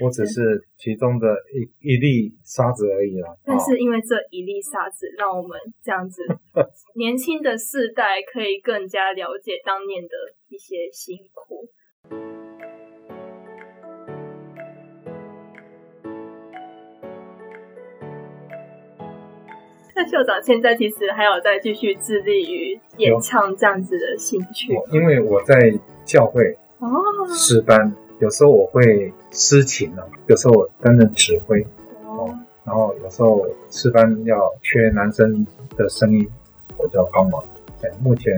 我只是其中的一一粒沙子而已啦。但是因为这一粒沙子，让我们这样子 年轻的世代可以更加了解当年的一些辛苦。那校长现在其实还有在继续致力于演唱这样子的兴趣，因为我在教会哦诗班。有时候我会诗琴啊，有时候我担任指挥哦，然后有时候诗班要缺男生的声音，我就要帮忙。哎，目前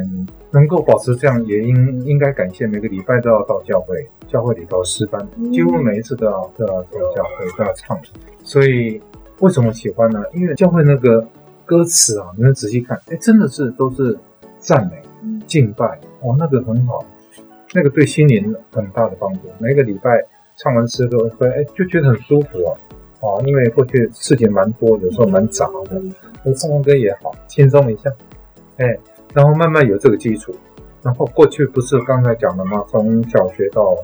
能够保持这样，也应应该感谢每个礼拜都要到教会，教会里头诗班，几乎每一次都要都要到教会都要唱。所以为什么喜欢呢？因为教会那个歌词啊，你们仔细看，哎，真的是都是赞美、敬拜哦，那个很好。那个对心灵很大的帮助。每个礼拜唱完诗歌会，哎，就觉得很舒服啊。啊，因为过去事情蛮多，有时候蛮杂的。我唱完歌也好，轻松一下。哎，然后慢慢有这个基础。然后过去不是刚才讲的吗？从小学到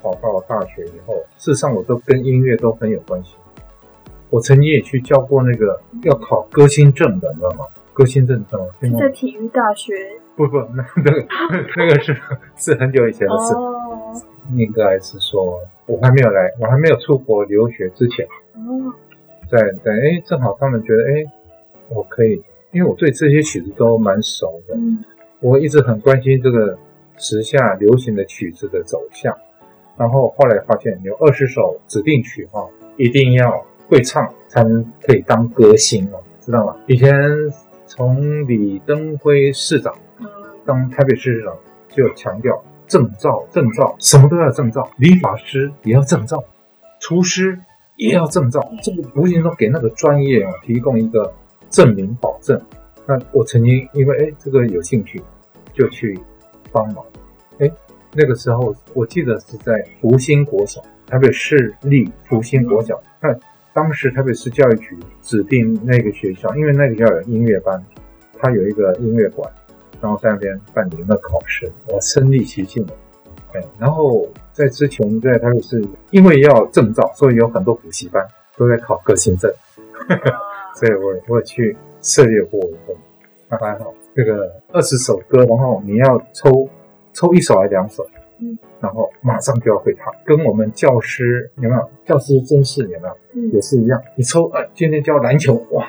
考到大学以后，事实上我都跟音乐都很有关系。我曾经也去教过那个要考歌星证的，你知道吗？歌星证知道吗？在体育大学。不不，那那个那个是是很久以前的事。应该是说，我还没有来，我还没有出国留学之前，在在哎，正好他们觉得哎，我可以，因为我对这些曲子都蛮熟的，我一直很关心这个时下流行的曲子的走向。然后后来发现有二十首指定曲哈，一定要会唱才能可以当歌星哦，知道吗？以前从李登辉市长。当台北市市长就强调证照，证照什么都要证照，理发师也要证照，厨师也要证照，这个无形中给那个专业啊提供一个证明保证。那我曾经因为哎这个有兴趣，就去帮忙。哎，那个时候我记得是在福星国小，台北市立福星国小。那当时台北市教育局指定那个学校，因为那个学校有音乐班，它有一个音乐馆。然后在那边办理那考试，我身历其境了。哎，然后在之前在台北市，因为要证照，所以有很多补习班都在考个性证，所以我我去涉猎过一份。那还好，这个二十首歌，然后你要抽抽一首还是两首，嗯，然后马上就要会唱，跟我们教师有没有？教师真试有没有？也是一样，你抽哎，今天教篮球哇，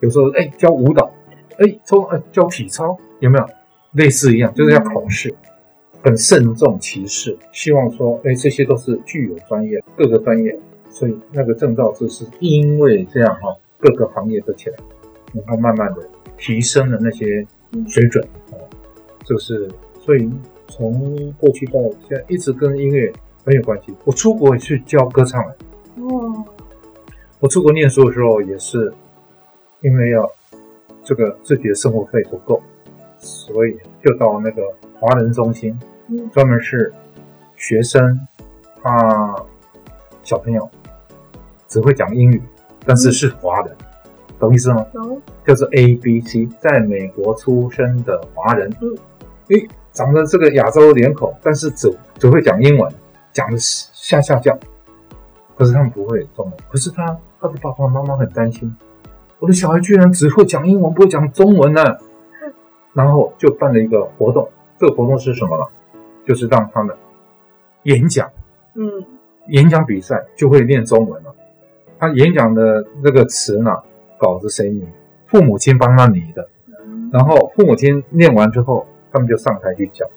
有时候哎教舞蹈，哎抽哎教体操。有没有类似一样，就是要考试，很慎重其事，希望说，哎，这些都是具有专业，各个专业，所以那个证照就是因为这样哈，各个行业都起来，然后慢慢的提升了那些水准啊，这个是，所以从过去到现在一直跟音乐很有关系。我出国去教歌唱了，哦，我出国念书的时候也是，因为要这个自己的生活费不够。所以就到那个华人中心，专门是学生，他小朋友只会讲英语，但是是华人，懂意思吗？懂。就是 A B C，在美国出生的华人，嗯，诶，长得这个亚洲脸孔，但是只只会讲英文，讲的下下叫，可是他们不会中文。可是他他的爸爸妈妈很担心，我的小孩居然只会讲英文，不会讲中文呢。然后就办了一个活动，这个活动是什么呢？就是让他们演讲，嗯，演讲比赛就会练中文了。他演讲的那个词呢，稿子谁拟？父母亲帮他拟的。然后父母亲念完之后，他们就上台去讲。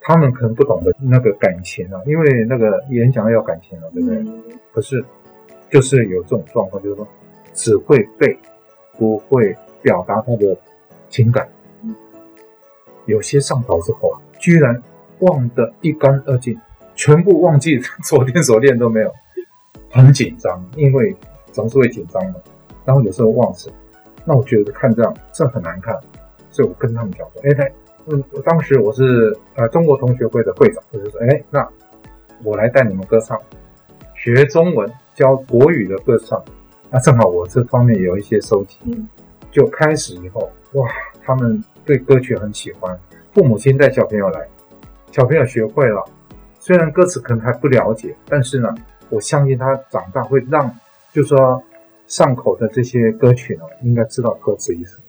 他们可能不懂得那个感情啊，因为那个演讲要感情啊，对不对？可是就是有这种状况，就是说只会背，不会表达他的情感。有些上岛之后，居然忘得一干二净，全部忘记昨天所练都没有，很紧张，因为总是会紧张嘛。然后有时候忘词，那我觉得看这样这很难看，所以我跟他们讲说：“哎，嗯，当时我是呃中国同学会的会长，我就说：哎，那我来带你们歌唱，学中文教国语的歌唱。那正好我这方面有一些收集，就开始以后，哇，他们。”对歌曲很喜欢，父母亲带小朋友来，小朋友学会了，虽然歌词可能还不了解，但是呢，我相信他长大会让，就说上口的这些歌曲呢，应该知道歌词意思。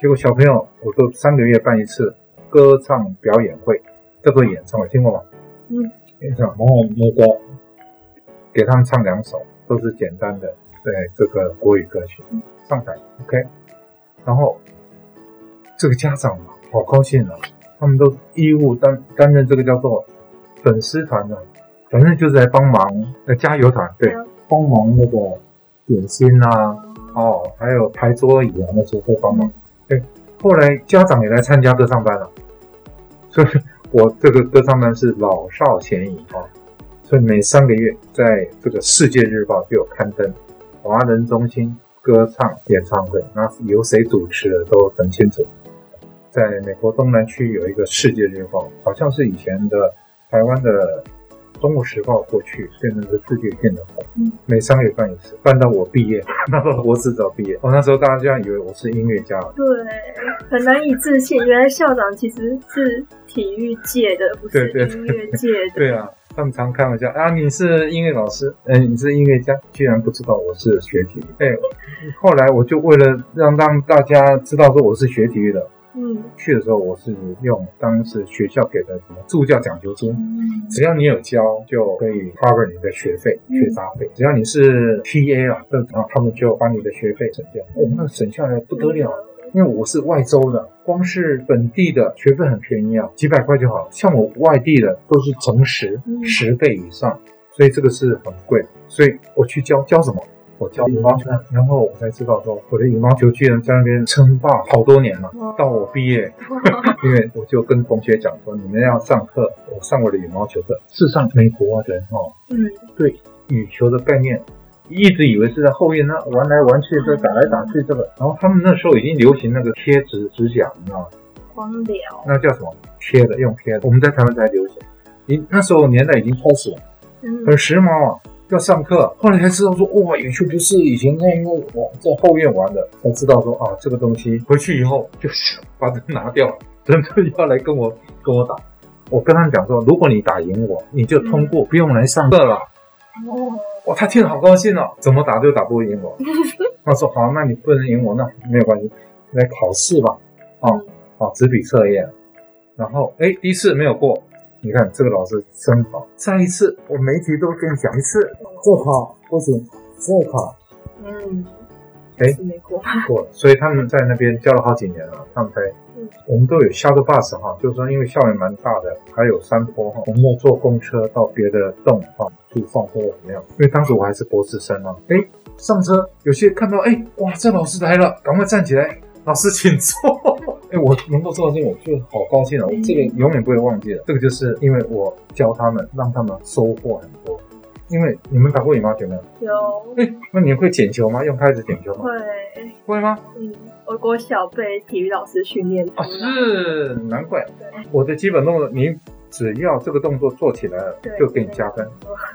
结果小朋友，我都三个月办一次歌唱表演会，叫做演唱会，听过吗？嗯，演唱，然后那个给他们唱两首，都是简单的，对这个国语歌曲，上台，OK。然后这个家长好高兴啊，他们都义务担担任这个叫做粉丝团的，反正就是来帮忙，呃，加油团，对，帮忙那个点心啊，哦，还有排桌椅啊那些都帮忙。对，后来家长也来参加歌唱班了，所以我这个歌唱班是老少咸宜啊，所以每三个月在这个世界日报就有刊登华人中心歌唱演唱会，那由谁主持的都很清楚。在美国东南区有一个世界日报，好像是以前的台湾的。中国时报过去变成是世界性的红，每三个月办一次，办到我毕业，那时候博士早毕业。我那时候大家这样以为我是音乐家，对，很难以置信，原来校长其实是体育界的，不是音乐界的。对啊，他们常开玩笑啊，你是音乐老师，嗯，你是音乐家，居然不知道我是学体育。哎，后来我就为了让让大家知道说我是学体育的。嗯，去的时候我是用当时学校给的什么助教奖学金，只要你有交就可以 cover 你的学费、学杂费。只要你是 TA 啊，这然后他们就把你的学费省掉。我哦，那省下来不得了，因为我是外州的，光是本地的学费很便宜啊，几百块就好。像我外地的都是乘十十倍以上，所以这个是很贵。所以我去教教什么？我教羽毛球，然后我才知道说我的羽毛球居然在那边称霸好多年了。到我毕业，因为我就跟同学讲说，你们要上课，我上我的羽毛球课。事实上，美国人哦，嗯，对羽球的概念，一直以为是在后院那玩来玩去，这打来打去这个。然后他们那时候已经流行那个贴纸指甲，你知道吗？光疗，那叫什么？贴的，用贴的。我们在台湾才流行，你那时候年代已经开始了，很时髦啊。要上课，后来才知道说，哇，羽球不是以前那那我在后院玩的，才知道说啊，这个东西回去以后就是把它拿掉，真的要来跟我跟我打。我跟他们讲说，如果你打赢我，你就通过，不用来上课了。哦，哇，他听了好高兴哦，怎么打都打不赢我。他说好，那你不能赢我，那没有关系，来考试吧。哦，哦，纸笔测验，然后哎，第一次没有过。你看这个老师真好，再一次我每题都跟你讲一次，这考不行，这考，嗯，哎，没过，过了，所以他们在那边教了好几年了，他们才，嗯，我们都有 shuttle bus 哈，就是说因为校园蛮大的，还有山坡哈，我们要坐公车到别的洞哈去放或怎么样？因为当时我还是博士生啊，哎，上车有些看到哎，哇，这老师来了，赶快站起来，老师请坐。哎，我能够做到这个，我就好高兴了。我这个永远不会忘记了。这个就是因为我教他们，让他们收获很多。因为你们打过羽毛球没有？有。哎，那你会捡球吗？用拍子捡球吗？会。会吗？嗯，我国小被体育老师训练。啊，是，难怪。我的基本动作，你只要这个动作做起来了，就给你加分。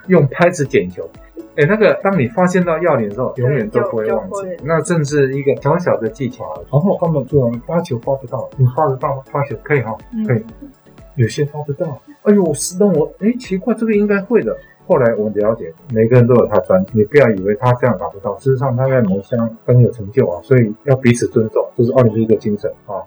用拍子捡球。哎，那个，当你发现到要领的时候，永远都不会忘记。那正是一个小小的技巧。然后他们就发球发不到，你发得到？发球可以哈，可以。有些发不到，哎呦，是让我哎奇怪，这个应该会的。后来我了解，每个人都有他专，你不要以为他这样打不到，事实上他在某项很有成就啊。所以要彼此尊重，这是奥林匹克精神啊。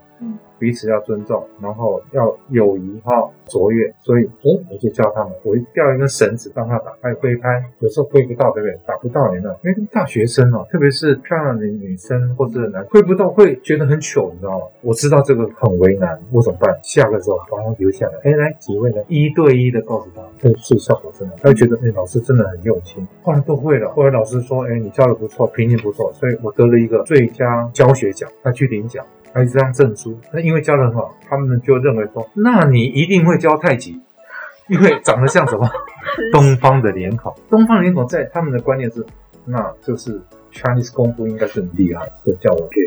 彼此要尊重，然后要友谊哈卓越，所以哎，我就教他们，我吊一根绳子让他打，开挥拍，有时候挥不到，对不对？打不到你呢？因为大学生哦，特别是漂亮的女生或者男，挥不到会觉得很糗，你知道吗？我知道这个很为难，我怎么办？下个时候把他留下来，哎，来几位呢？一对一的告诉他，这是效果真的，他会觉得哎，老师真的很用心。后来都会了，后来老师说，哎，你教的不错，评定不错，所以我得了一个最佳教学奖，他去领奖。还有这张证书，那因为教的很好，他们就认为说，那你一定会教太极，因为长得像什么？东方的脸孔。东方脸孔在他们的观念是，那就是 Chinese 功夫应该是很厉害，就叫我给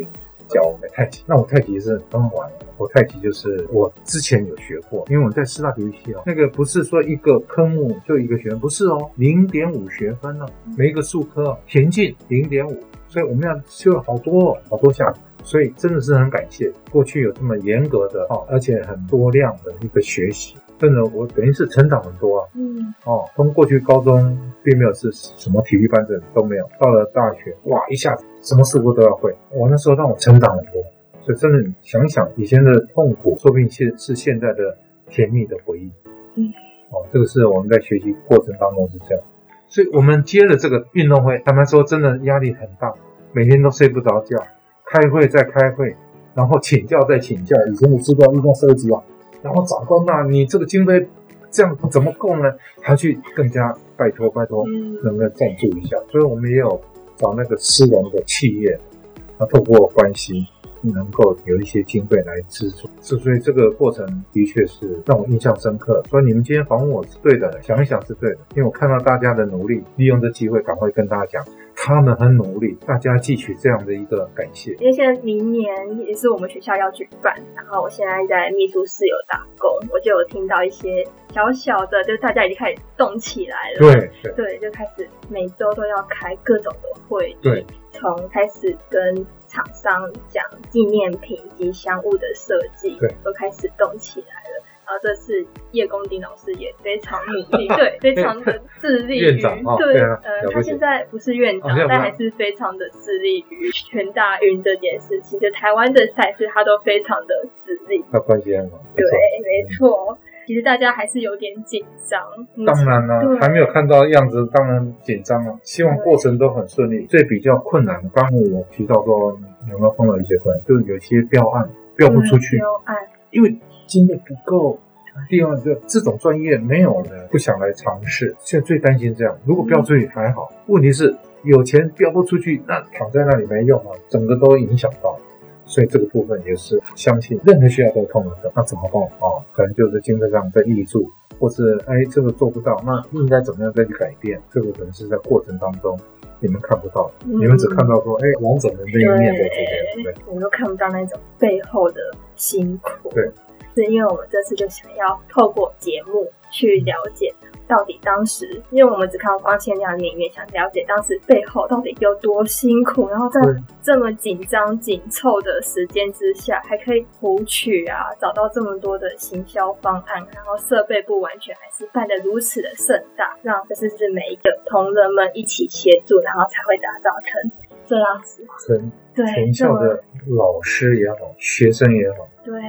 教我们太极。那我太极是很好玩，我太极就是我之前有学过，因为我在师大体育系哦，那个不是说一个科目就一个学分，不是哦，零点五学分呢，每一个数科田径零点五，所以我们要修了好多好多项。所以真的是很感谢过去有这么严格的哦，而且很多量的一个学习，真的我等于是成长很多啊。嗯，哦，从过去高中并没有是什么体育班这都没有，到了大学哇，一下子什么事物都要会。我那时候让我成长很多，所以真的想想以前的痛苦，说不定现是现在的甜蜜的回忆。嗯，哦，这个是我们在学习过程当中是这样。所以我们接了这个运动会，他们说真的压力很大，每天都睡不着觉，开会再开会，然后请教再请教。以前的知道运动设计啊，然后长官呐，你这个经费这样怎么够呢？还去更加拜托拜托，能不能赞助一下？所以我们也有找那个私人的企业，啊，透过关系。能够有一些经费来资助，是所以这个过程的确是让我印象深刻。所以你们今天访问我是对的，想一想是对的，因为我看到大家的努力，利用这机会赶快跟大家讲，他们很努力，大家汲取这样的一个感谢。因为现在明年也是我们学校要举办，然后我现在在秘书室有打工，我就有听到一些小小的，就大家已经开始动起来了。对对，就开始每周都要开各种的会，对，从开始跟。厂商讲纪念品及香物的设计，对，都开始动起来了。然后这次叶公鼎老师也非常努力，对，非常的致力于，对，呃，他现在不是院长，但还是非常的致力于全大运这件事情。就台湾的赛事，他都非常的致力。他关系很好，对，没错。其实大家还是有点紧张，当然了，还没有看到样子，当然紧张了。希望过程都很顺利。最比较困难，刚刚我提到说有没有碰到一些困难，就是有些标案标不出去，标案因为经费不够。第二个，这种专业没有人不想来尝试。现在最担心这样，如果标出去还好，问题是有钱标不出去，那躺在那里没用啊，整个都影响到。所以这个部分也是相信任何学校都痛的，那怎么办啊？可能就是精神上在挹注，或是哎这个做不到，那应该怎么样再去改变？这个可能是在过程当中你们看不到，你们只看到说哎完整的那一面在这边，对，我们都看不到那种背后的辛苦。对，是因为我们这次就想要透过节目去了解。到底当时，因为我们只看到光鲜亮丽一面，想了解当时背后到底有多辛苦，然后在这么紧张紧凑的时间之下，还可以谱曲啊，找到这么多的行销方案，然后设备不完全，还是办得如此的盛大，让这是是每一个同仁们一起协助，然后才会打造成这样子。对，全校的老师也好，学生也好。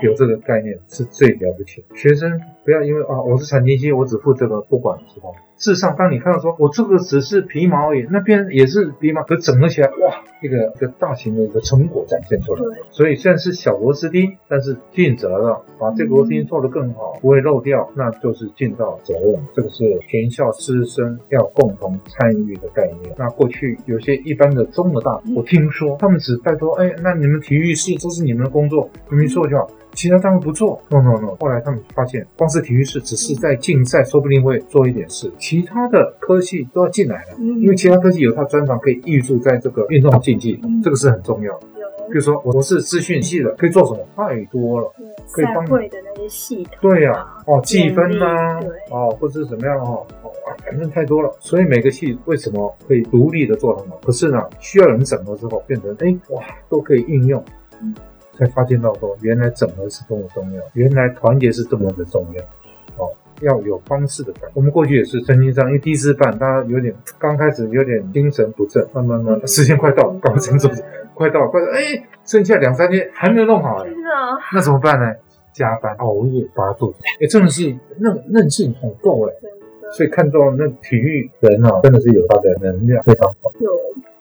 有这个概念是最了不起。学生不要因为啊，我是产经系，我只负责个不管，知道吗？事实上，当你看到说我这个只是皮毛而已，那边也是皮毛，可整合起来，哇，一个一个大型的一个成果展现出来。所以虽然是小螺丝钉，但是尽责了，把这个螺丝钉做得更好，不会漏掉，那就是尽到责任。这个是全校师生要共同参与的概念。那过去有些一般的中的大，我听说他们只拜托，哎，那你们体育室这是你们的工作，你们做就好。其他单位不做，no no no。后来他们发现，光是体育室只是在竞赛，说不定会做一点事，其他的科系都要进来了，因为其他科系有他专长可以预注在这个运动竞技，这个是很重要的。比如说我是资讯系的，可以做什么？太多了，可以帮会的那些系统。对呀，哦，计分呐，哦，或者是怎么样哦，哦，反正太多了。所以每个系为什么可以独立的做什么？可是呢，需要人整合之后，变成哎哇，都可以运用。才发现到说，原来整合是多么重要，原来团结是这么的重要。哦，要有方式的办。我们过去也是曾经这样，因为第一次办，大家有点刚开始有点精神不振，慢慢慢，时间快到，赶快振作，快到，快到，哎，剩下两三天还没有弄好，真的，那怎么办呢？加班熬夜发作，哎，真的是韧韧性很够哎，所以看到那体育人啊，真的是有他的能量，非常好。有。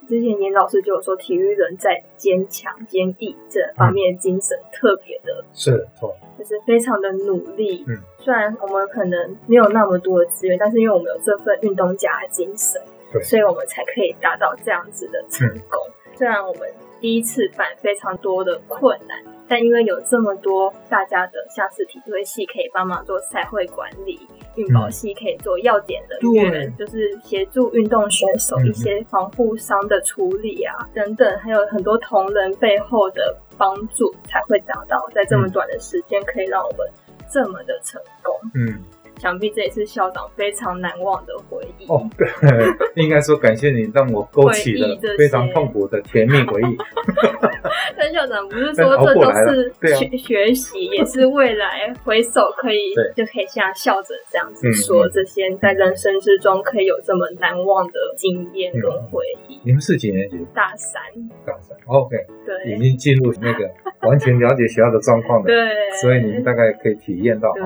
之前严老师就有说，体育人在坚强、坚毅这方面精神特别的，是错，就是非常的努力。嗯，虽然我们可能没有那么多的资源，但是因为我们有这份运动家的精神，对，所以我们才可以达到这样子的成功。虽然我们第一次办非常多的困难。但因为有这么多大家的，像是体育系可以帮忙做赛会管理，运保系可以做要点人员，就是协助运动选手一些防护伤的处理啊等等，还有很多同仁背后的帮助，才会达到在这么短的时间可以让我们这么的成功。嗯。想必这也是校长非常难忘的回忆。哦，对，应该说感谢你让我勾起了非常痛苦的甜蜜回忆。但校长不是说这都是学学习，也是未来回首可以就可以像校长这样子说，这些在人生之中可以有这么难忘的经验跟回忆。你们是几年级？大三。大三，OK，对，已经进入那个完全了解学校的状况了，对，所以你们大概可以体验到，对，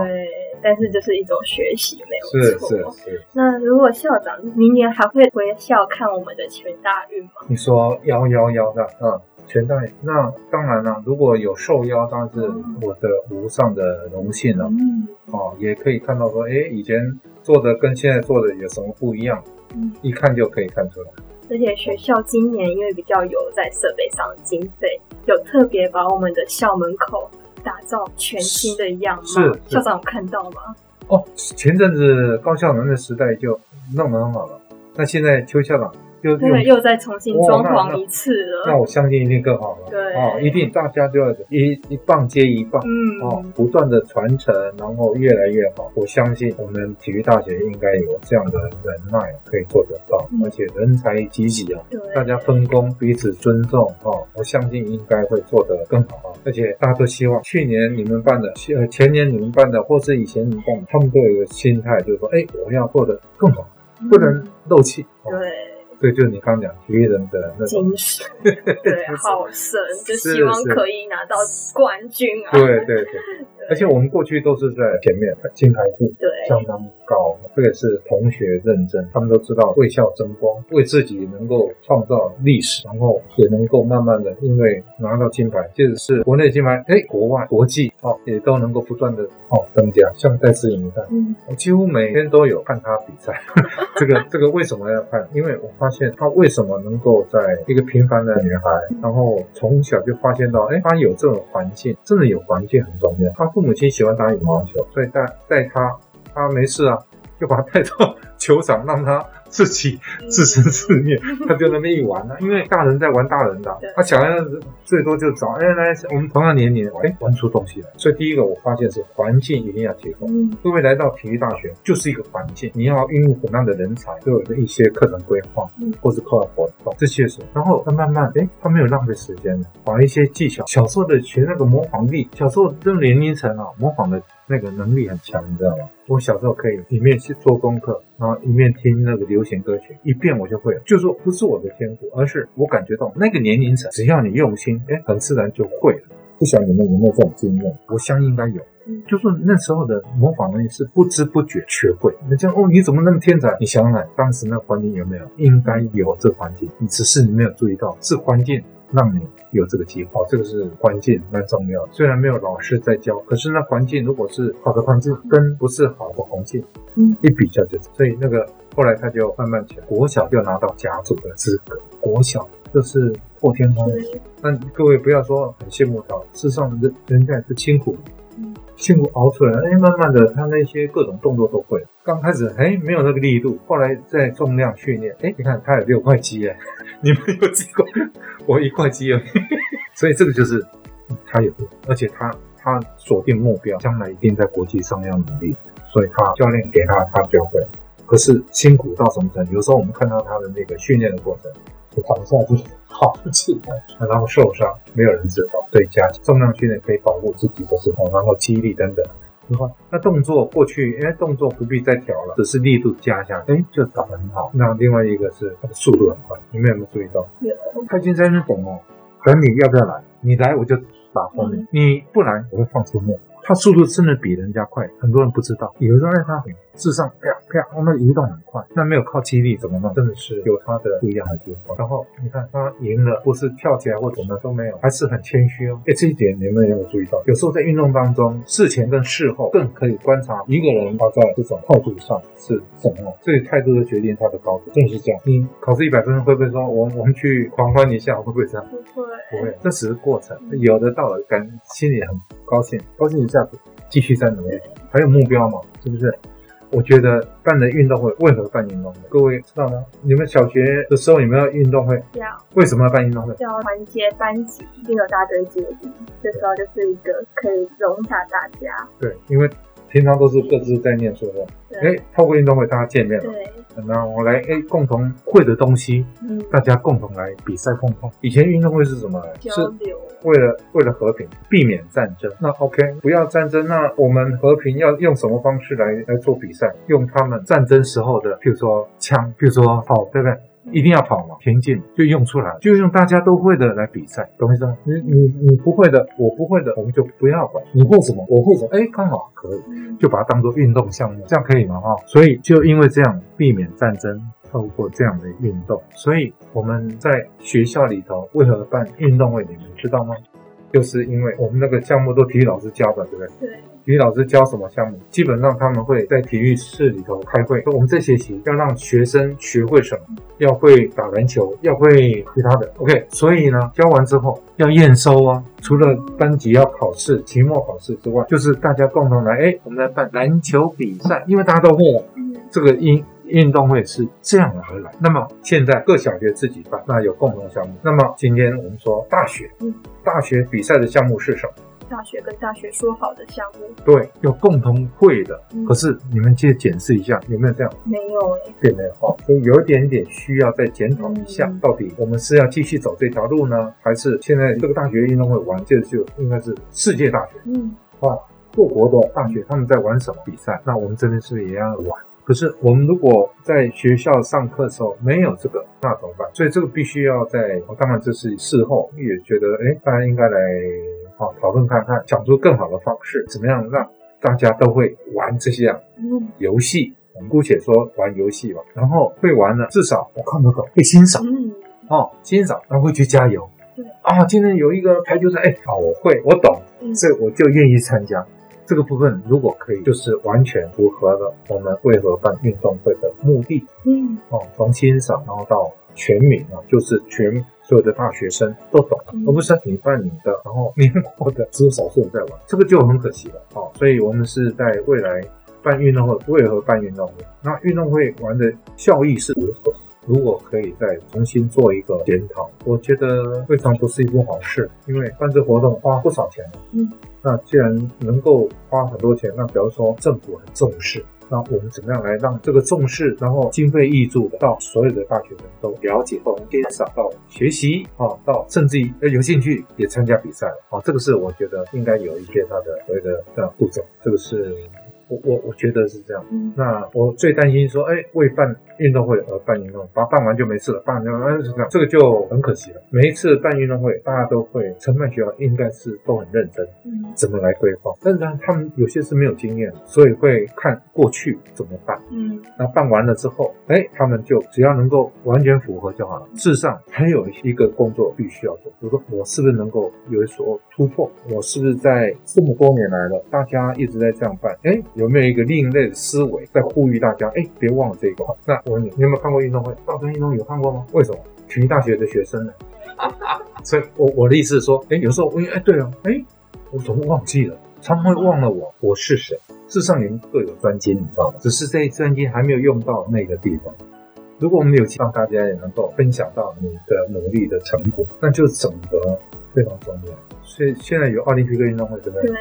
但是就是一种学习，没有错。是是是。那如果校长明年还会回校看我们的全大运吗？你说幺幺幺的，嗯。全代，那当然了，如果有受邀，当然是我的无上的荣幸了。嗯，哦，也可以看到说，哎，以前做的跟现在做的有什么不一样？嗯，一看就可以看出来。而且学校今年因为比较有在设备上的经费，有特别把我们的校门口打造全新的样貌。是校长有看到吗？哦，前阵子高校能的时代就弄得很好了，那现在邱校长。又又再重新装潢一次了，那我相信一定更好了。对，哦，一定大家就要一一棒接一棒，嗯，哦，不断的传承，然后越来越好。我相信我们体育大学应该有这样的人脉可以做得到，而且人才济济啊，大家分工彼此尊重，哦，我相信应该会做得更好啊。而且大家都希望去年你们办的，呃，前年你们办的，或是以前你们办的，他们都有一个心态，就是说，哎，我要做得更好，不能漏气。对。这就是你刚讲体育人的那种精神，对，好神，就希望可以拿到冠军啊！对对对，而且我们过去都是在前面，金牌数对相当高，这个是同学认证，他们都知道为校争光，为自己能够创造历史，然后也能够慢慢的因为拿到金牌，即使是国内金牌，哎，国外国际哦，也都能够不断的哦增加。像戴思颖，你看，我几乎每天都有看他比赛，这个这个为什么要看？因为我发现。她为什么能够在一个平凡的女孩，然后从小就发现到，哎，她有这种环境，真的有环境很重要。她父母亲喜欢打羽毛球，所以带带她，她没事啊，就把他带到球场，让他。自己自生自灭，他就那么一玩呢。因为大人在玩大人的，他小孩最多就找哎来，我们同样年龄哎玩出东西来。所以第一个我发现是环境一定要提供。各位来到体育大学就是一个环境，你要孕育什么样的人才，都有的一些课程规划，或是课外活动这些是。然后他慢慢哎，他没有浪费时间的，把一些技巧，小时候的学那个模仿力，小时候这个年龄层啊，模仿的。那个能力很强，你知道吗？我小时候可以一面去做功课，然后一面听那个流行歌曲，一遍我就会了。就说不是我的天赋，而是我感觉到那个年龄层，只要你用心，哎，很自然就会了。不晓得你们有没有这种经验？我相信应该有。就是那时候的模仿能力是不知不觉学会。人家哦，你怎么那么天才？你想想，当时那环境有没有？应该有这环境，你只是你没有注意到，是环境。让你有这个机会，这个是关键蛮重要。虽然没有老师在教，可是那环境如果是好的环境，跟不是好的环境，嗯，一比较就。所以那个后来他就慢慢起来，国小就拿到甲组的资格。国小就是破天荒。那各位不要说很羡慕他，事实上人人家也是辛苦。辛苦熬出来，哎，慢慢的，他那些各种动作都会。刚开始，哎，没有那个力度，后来在重量训练，哎，你看他有六块肌，哎，你们有几块？我一块肌而已。所以这个就是他有，而且他他锁定目标，将来一定在国际上要努力。所以他教练给他，他就会。可是辛苦到什么程度？有时候我们看到他的那个训练的过程。躺下就好气，然后受伤，没有人知道。对，加重量训练可以保护自己的时候，然后肌力等等。你看，那动作过去，哎，动作不必再调了，只是力度加下，哎，就打得很好。那另外一个是它的速度很快，你们有没有注意到？有。他已经在那等哦，等你要不要来？你来我就打后面，你不来我会放出末。他速度真的比人家快，很多人不知道。有时候让他智商啪啪，哦，那移动很快，那没有靠肌力怎么弄？真的是有它的不一样的地方。然后你看他赢了，不是跳起来或怎么都没有，还是很谦虚哦。哎，这一点你们有没有注意到？有时候在运动当中，事前跟事后更可以观察一个人他在这种态度上是什么。所以态度的决定他的高度，真的是这样。你考试一百分会不会说，我我们去狂欢一下，会不会这样？不会，不会，这只是过程。有的到了，感心里很高兴，高兴一下子，继续再努力，还有目标嘛，是不是？我觉得办的运动会为何办运动会？各位知道吗？你们小学的时候有没有运动会？要。为什么要办运动会？要团结班级，并有大队接力。这时候就是一个可以容下大家。对，因为平常都是各自在念书的，哎，透过运动会大家见面了，那我来哎共同会的东西，嗯，大家共同来比赛碰碰。以前运动会是什么？是为了为了和平，避免战争。那 OK，不要战争，那我们和平要用什么方式来来做比赛？用他们战争时候的，譬如说枪，譬如说炮，对不对？一定要跑嘛，田径就用出来，就用大家都会的来比赛，懂意思吗？你你你不会的，我不会的，我们就不要管。你会什么？我会什么？哎，刚好可以，就把它当做运动项目，这样可以吗？哈，所以就因为这样避免战争，透过这样的运动，所以我们在学校里头为何办运动会？你们知道吗？就是因为我们那个项目都体育老师教的，对不对？对。体育老师教什么项目？基本上他们会在体育室里头开会。我们这学期要让学生学会什么？要会打篮球，要会其他的。OK，所以呢，教完之后要验收啊。除了班级要考试、期末考试之外，就是大家共同来，哎，我们来办篮球比赛，因为大家都会了。这个运运动会是这样而来。那么现在各小学自己办，那有共同项目。那么今天我们说大学，大学比赛的项目是什么？大学跟大学说好的项目，对，有共同会的。可是你们去检视一下，有没有这样？没有哎，并没有哦，所以有一点点需要再检讨一下，到底我们是要继续走这条路呢，还是现在这个大学运动会玩，这就应该是世界大学，嗯，啊，各国的大学他们在玩什么比赛？那我们这边是不是也要玩？可是我们如果在学校上课的时候没有这个，那怎么办？所以这个必须要在，当然这是事后也觉得，哎，大家应该来。好，讨论看看，想出更好的方式，怎么样让大家都会玩这些游戏？我们姑且说玩游戏吧。然后会玩呢，至少我看得懂，会欣赏，哦，欣赏，然后会去加油。对啊，今天有一个排球赛，哎，好，我会，我懂，所以我就愿意参加。这个部分如果可以，就是完全符合了我们为何办运动会的目的。嗯，哦，从欣赏然后到全民啊，就是全。所有的大学生都懂，而不是你办你的，然后年过的只有少数人在玩，这个就很可惜了。哦，所以我们是在未来办运动会，为何办运动会？那运动会玩的效益是如何？如果可以再重新做一个检讨，我觉得未尝不是一件好事，因为办这活动花不少钱。嗯，那既然能够花很多钱，那比如说政府很重视。那我们怎么样来让这个重视，然后经费挹注的到所有的大学生都了解，从欣赏到学习啊，到甚至于有兴趣也参加比赛啊，这个是我觉得应该有一些它的所谓的这样步骤，这个是。我我我觉得是这样，那我最担心说，哎，为办运动会而办运动，把办完就没事了，办完就是这样，这个就很可惜了。每一次办运动会，大家都会承办学校应该是都很认真，嗯，怎么来规划？但是呢，他们有些是没有经验，所以会看过去怎么办，嗯，那办完了之后，哎，他们就只要能够完全符合就好了。事实上，还有一个工作必须要做，比如说我是不是能够有所突破？我是不是在这么多年来了，大家一直在这样办，哎。有没有一个另类的思维在呼吁大家？哎，别忘了这一块。那我问你，你有没有看过运动会？大专运动有看过吗？为什么？体育大学的学生呢？所以，我我的意思是说，哎，有时候我哎，对啊，哎，我怎么忘记了？常常会忘了我我是谁。事实上，你们各有专精，你知道吗？只是这专精还没有用到那个地方。如果我们有希望大家也能够分享到你的努力的成果，那就整合非常重要。所以现在有奥林匹克运动会，对不对？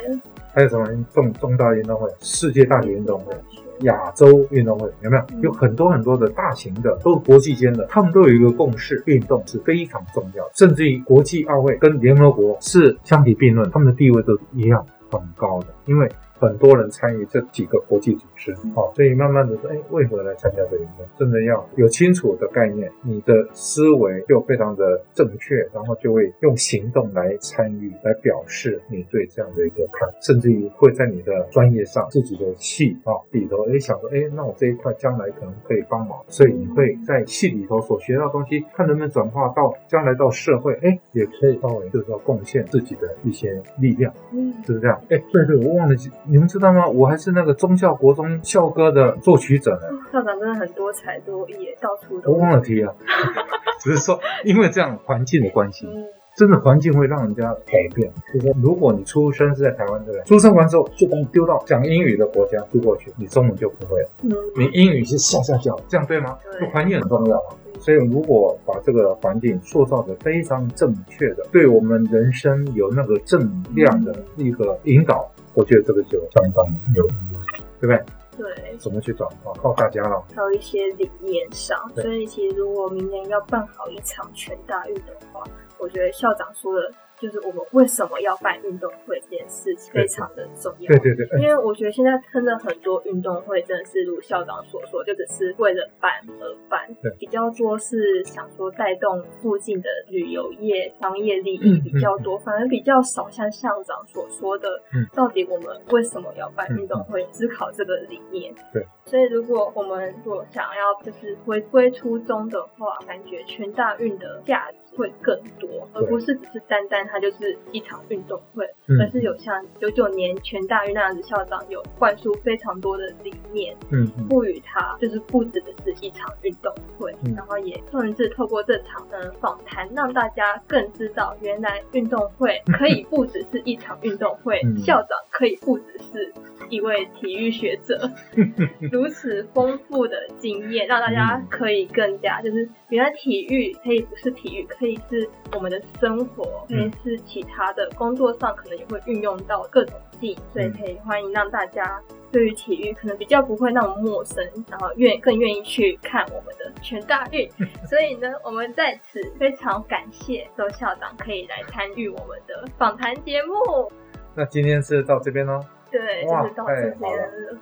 还有什么重重大运动会？世界大学运动会、亚洲运动会有没有？有很多很多的大型的，都是国际间的，他们都有一个共识：运动是非常重要。甚至于国际奥会跟联合国是相提并论，他们的地位都一样很高的，因为。很多人参与这几个国际组织，好，所以慢慢的说，哎，为何来参加这运动？真的要有清楚的概念，你的思维就非常的正确，然后就会用行动来参与，来表示你对这样的一个看，甚至于会在你的专业上自己的系啊里头，哎，想说，哎，那我这一块将来可能可以帮忙，所以你会在系里头所学到东西，看能不能转化到将来到社会，哎，也可以稍微就是说贡献自己的一些力量，嗯，是不是这样？哎，对对，我忘了。你们知道吗？我还是那个中校国中校歌的作曲者呢。校长真的很多才多艺，到处都。我忘了提了，只是说因为这样环境的关系，真的环境会让人家改变。就是说，如果你出生是在台湾，对不对？出生完之后就把你丢到讲英语的国家丢过去，你中文就不会了。嗯。你英语是下下叫，这样对吗？对。环境很重要。所以，如果把这个环境塑造的非常正确的，对我们人生有那个正量的一个引导。我觉得这个就相当有意义。对不对？对，怎么去转化？靠大家了。还有一些理念上，所以其实如果明年要办好一场全大运的话，我觉得校长说的。就是我们为什么要办运动会这件事情非常的重要。对对对。因为我觉得现在真的很多运动会真的是如校长所说，就只是为了办而办。对。比较多是想说带动附近的旅游业、商业利益比较多，反而比较少像校长所说的，到底我们为什么要办运动会？思考这个理念。对。所以如果我们如果想要就是回归初衷的话，感觉全大运的价值。会更多，而不是只是单单它就是一场运动会，而是有像九九年全大运那样子，校长有灌输非常多的理念，嗯，赋予它就是不止的是一场运动会，然后也甚至透过这场的访谈，让大家更知道原来运动会 可以不只是一场运动会，校长可以不只是一位体育学者，如此丰富的经验，让大家可以更加就是原来体育可以不是体育。可以是我们的生活，可以是其他的工作上，可能也会运用到各种技，所以可以欢迎让大家对于体育可能比较不会那么陌生，然后愿更愿意去看我们的全大运。所以呢，我们在此非常感谢周校长可以来参与我们的访谈节目。那今天是到这边喽？对，就是到这边了。